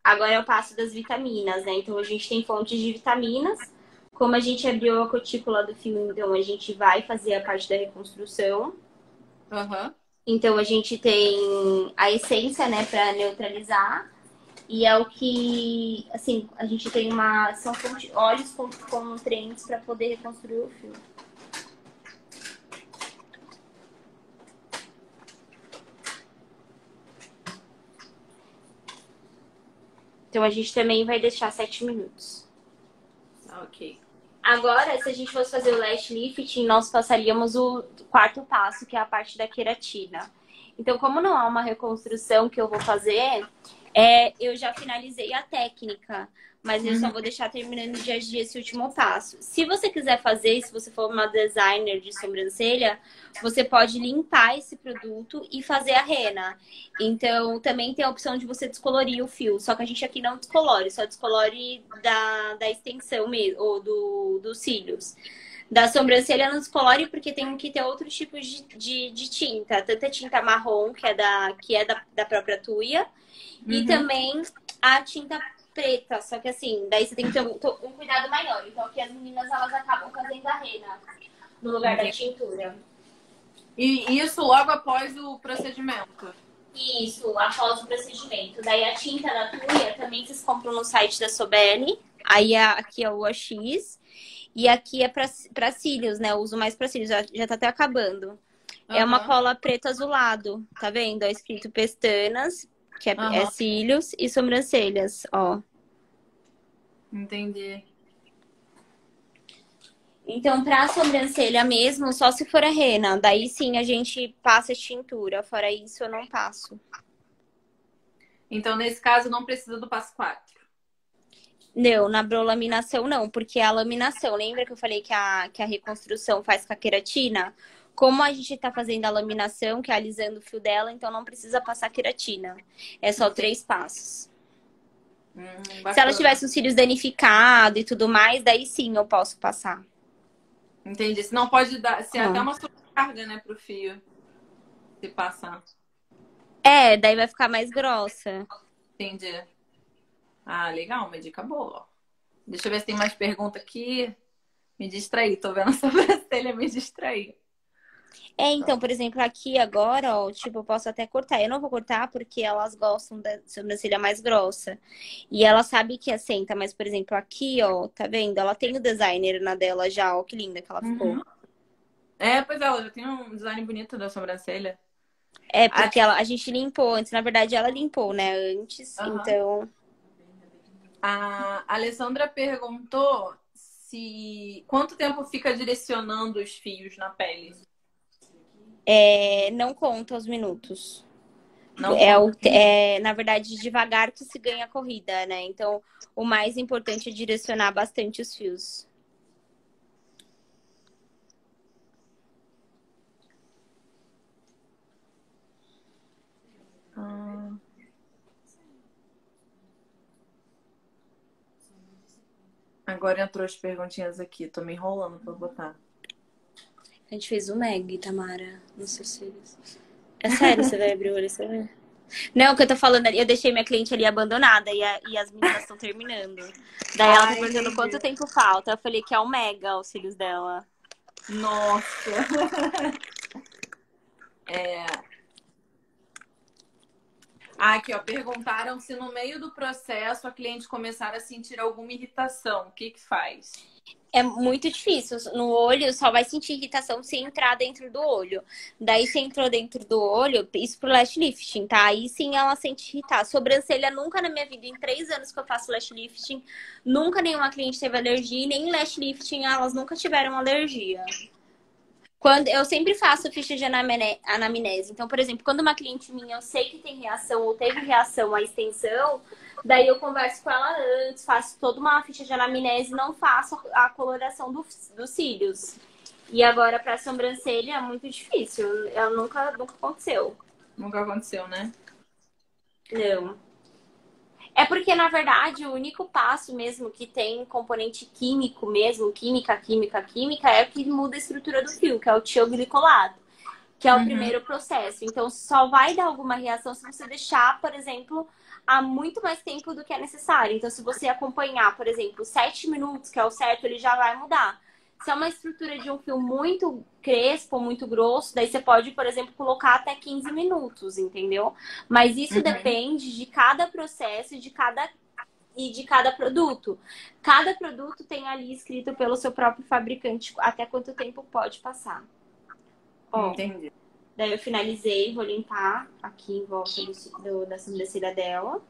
Agora é o passo das vitaminas, né? Então, a gente tem fontes de vitaminas, Como a gente abriu a cutícula do fio, então a gente vai fazer a parte da reconstrução.
Uhum.
Então a gente tem a essência, né, para neutralizar. E é o que, assim, a gente tem uma. São óleos com, com nutrientes para poder reconstruir o fio. Então a gente também vai deixar 7 minutos.
Ok.
Agora, se a gente fosse fazer o lash lifting, nós passaríamos o quarto passo, que é a parte da queratina. Então, como não há uma reconstrução que eu vou fazer, é, eu já finalizei a técnica, mas eu só uhum. vou deixar terminando dia a dia esse último passo. Se você quiser fazer, se você for uma designer de sobrancelha, você pode limpar esse produto e fazer a rena. Então, também tem a opção de você descolorir o fio, só que a gente aqui não descolore, só descolore da, da extensão mesmo, ou do, dos cílios. Da sobrancelha não descolore porque tem que ter outros tipos de, de, de tinta. Tanta tinta marrom, que é da, que é da, da própria tuia, uhum. e também a tinta preta. Só que assim, daí você tem que ter um, um cuidado maior. Então aqui as meninas elas acabam fazendo a rena no lugar da tintura.
E isso logo após o procedimento?
Isso, após o procedimento. Daí a tinta da tuia também vocês compram no site da Sobelli. Aí aqui é o AX. E aqui é para cílios, né? Eu uso mais para cílios, já, já tá até acabando. Uhum. É uma cola preto azulado, tá vendo? É escrito pestanas, que é, uhum. é cílios, e sobrancelhas, ó.
Entendi.
Então, pra sobrancelha mesmo, só se for a rena. Daí sim a gente passa tintura. Fora isso, eu não passo.
Então, nesse caso, não precisa do passo 4.
Não, na brolaminação não, porque a laminação, lembra que eu falei que a, que a reconstrução faz com a queratina? Como a gente está fazendo a laminação, que é alisando o fio dela, então não precisa passar queratina. É só três passos. Hum, Se ela tivesse os cílios danificados e tudo mais, daí sim eu posso passar.
Entendi. Senão pode dar, ser ah. até uma sobrecarga, né, pro fio. Se passar.
É, daí vai ficar mais grossa.
Entendi. Ah, legal, uma dica boa. Deixa eu ver se tem mais pergunta aqui. Me distraí, tô vendo a sobrancelha me distrair.
É, então, por exemplo, aqui agora, ó, tipo, eu posso até cortar. Eu não vou cortar porque elas gostam da sobrancelha mais grossa. E ela sabe que assenta, mas, por exemplo, aqui, ó, tá vendo? Ela tem o designer na dela já, ó, que linda que ela ficou. Uhum.
É, pois é, ela já tem um design bonito da sobrancelha.
É, porque a... Ela, a gente limpou antes. Na verdade, ela limpou, né, antes. Uhum. Então.
A Alessandra perguntou se quanto tempo fica direcionando os fios na pele.
É, não conta os minutos. Não é, o, é, na verdade, devagar que se ganha a corrida, né? Então, o mais importante é direcionar bastante os fios.
Agora entrou as perguntinhas aqui, tô me enrolando pra botar.
A gente fez o Meg, Tamara. Não sei se. É sério, você vai abrir o olho, você vai. Não, o que eu tô falando ali, eu deixei minha cliente ali abandonada e, a, e as meninas estão terminando. Daí ela tá perguntando quanto tempo falta. Eu falei que é um mega os cílios dela.
Nossa! é, aqui, ó, perguntaram se no meio do processo a cliente começar a sentir alguma irritação. O que que faz?
É muito difícil. No olho, só vai sentir irritação se entrar dentro do olho. Daí, se entrou dentro do olho, isso pro lash lifting, tá? Aí sim ela sente irritar. Sobrancelha, nunca na minha vida, em três anos que eu faço lash lifting, nunca nenhuma cliente teve alergia, nem lash lifting, elas nunca tiveram alergia. Quando eu sempre faço ficha de anamnese. Então, por exemplo, quando uma cliente minha eu sei que tem reação ou teve reação à extensão, daí eu converso com ela antes, faço toda uma ficha de anamnese e não faço a coloração do, dos cílios. E agora para sobrancelha é muito difícil. Ela nunca, nunca aconteceu.
Nunca aconteceu, né?
Não. É porque, na verdade, o único passo mesmo que tem componente químico mesmo, química, química, química, é o que muda a estrutura do fio, que é o tioglicolato. que é o uhum. primeiro processo. Então, só vai dar alguma reação se você deixar, por exemplo, há muito mais tempo do que é necessário. Então, se você acompanhar, por exemplo, sete minutos, que é o certo, ele já vai mudar. Se é uma estrutura de um fio muito crespo, muito grosso, daí você pode, por exemplo, colocar até 15 minutos, entendeu? Mas isso uhum. depende de cada processo e de cada e de cada produto. Cada produto tem ali escrito pelo seu próprio fabricante até quanto tempo pode passar.
Ó, Entendi.
Daí eu finalizei, vou limpar aqui em volta do, do, da sobrancelha dela.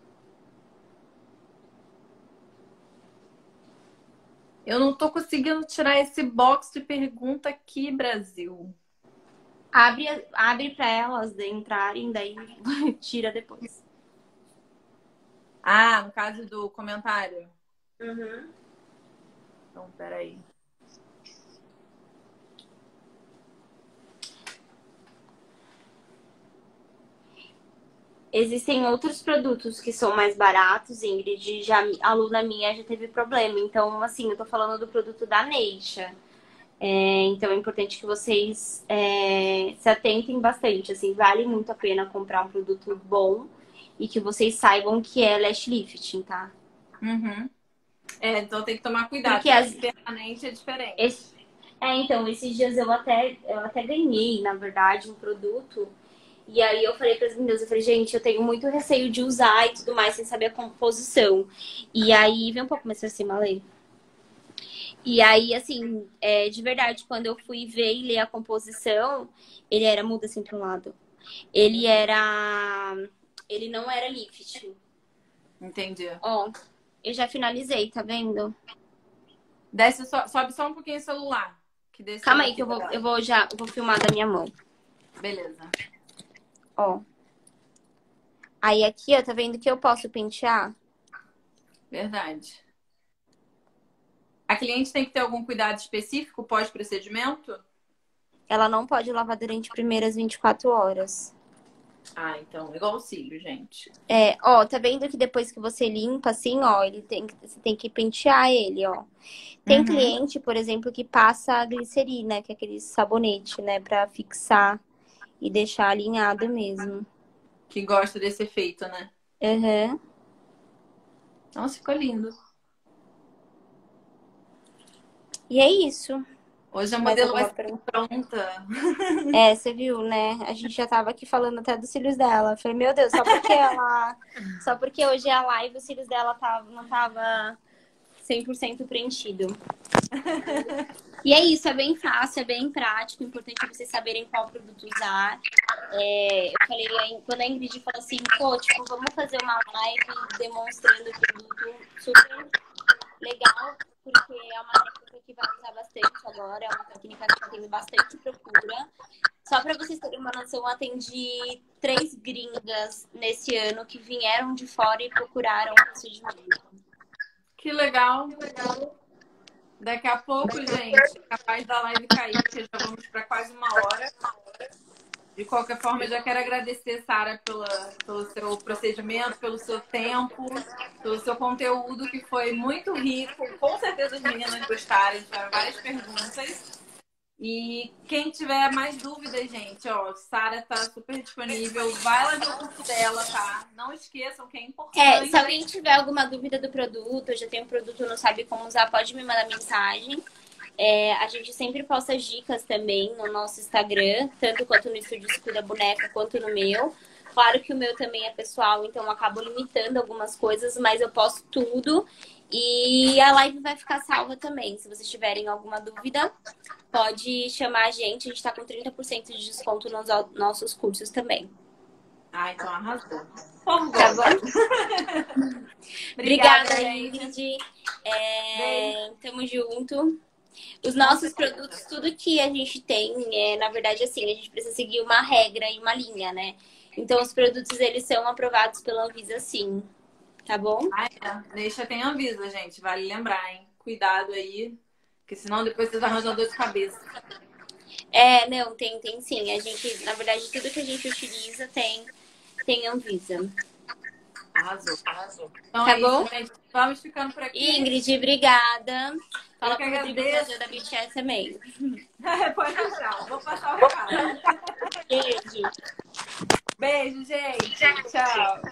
Eu não tô conseguindo tirar esse box de pergunta aqui, Brasil.
Abre, abre para elas entrarem, daí tira depois.
Ah, no caso do comentário?
Uhum.
Então, peraí.
Existem outros produtos que são mais baratos, Ingrid. Já, a aluna minha já teve problema. Então, assim, eu tô falando do produto da Neixa. É, então, é importante que vocês é, se atentem bastante. Assim, vale muito a pena comprar um produto bom e que vocês saibam que é lash lifting, tá?
Uhum. É, então tem que tomar cuidado. Porque as... permanente é diferente.
Esse... É, então, esses dias eu até, eu até ganhei, na verdade, um produto e aí eu falei para as meninas, eu falei, gente, eu tenho muito receio de usar e tudo mais sem saber a composição. E aí, vem um pouco mais pra cima, Lê. E aí, assim, é, de verdade, quando eu fui ver e ler a composição, ele era muda assim para um lado. Ele era. Ele não era lift.
Entendi.
Ó, eu já finalizei, tá vendo?
Desce só, sobe só um pouquinho o celular.
Calma aí, que eu vou, eu vou já eu vou filmar da minha mão.
Beleza.
Ó. Aí aqui, ó, tá vendo que eu posso pentear?
Verdade. A cliente tem que ter algum cuidado específico pós-procedimento?
Ela não pode lavar durante as primeiras 24 horas.
Ah, então, igual o cílio, gente.
É, ó, tá vendo que depois que você limpa, assim, ó, ele tem, você tem que pentear ele, ó. Tem uhum. cliente, por exemplo, que passa glicerina, que é aquele sabonete, né, pra fixar e deixar alinhado mesmo.
Que gosta desse efeito, né?
Uhum.
Nossa, ficou lindo.
E é isso.
Hoje a modelo vai estar pronta.
É, você viu, né? A gente já tava aqui falando até dos cílios dela. falei, meu Deus, só porque ela. só porque hoje é a live, os cílios dela tava, não tava 100% preenchido. e é isso, é bem fácil, é bem prático. Importante vocês saberem qual produto usar. É, eu falei, quando a Ingrid falou assim, pô, tipo, vamos fazer uma live demonstrando o produto super legal, porque é uma técnica que vai usar bastante agora, é uma técnica que está tendo bastante procura. Só para vocês terem uma noção, atendi três gringas nesse ano que vieram de fora e procuraram o procedimento.
Que legal. Que legal. Daqui a pouco, gente, capaz da live cair, porque já vamos para quase uma hora. De qualquer forma, eu já quero agradecer, Sara, pelo seu procedimento, pelo seu tempo, pelo seu conteúdo, que foi muito rico. Com certeza as meninas gostaram, tiveram várias perguntas. E quem tiver mais dúvidas, gente, ó, Sara tá super disponível. Vai lá no curso dela, tá? Não esqueçam que é importante.
É, se alguém tiver alguma dúvida do produto, já tem um produto não sabe como usar, pode me mandar mensagem. É, a gente sempre posta dicas também no nosso Instagram, tanto quanto no Estúdio Se Cuida Boneca, quanto no meu. Claro que o meu também é pessoal, então eu acabo limitando algumas coisas, mas eu posto tudo. E a live vai ficar salva também. Se vocês tiverem alguma dúvida, pode chamar a gente. A gente está com 30% de desconto nos nossos cursos também.
Ah, então arrasou.
Tá bom? Obrigada, Ingrid. É, tamo junto. Os nossos produtos, tudo que a gente tem, é, na verdade, assim, a gente precisa seguir uma regra e uma linha, né? Então, os produtos, eles são aprovados pela Anvisa, sim tá bom?
Ah, é. Deixa tem Anvisa, gente. Vale lembrar, hein? Cuidado aí, porque senão depois vocês arranjam dor de cabeça.
É, não, tem, tem sim. A gente, na verdade, tudo que a gente utiliza tem, tem Anvisa.
Arrasou, arrasou. Então,
tá
é
bom?
Né, isso. Vamos ficando por aqui.
Ingrid, obrigada. Fala
para
o da BTS é também.
Pode deixar, vou passar o recado.
Beijo.
Beijo, gente. Tchau.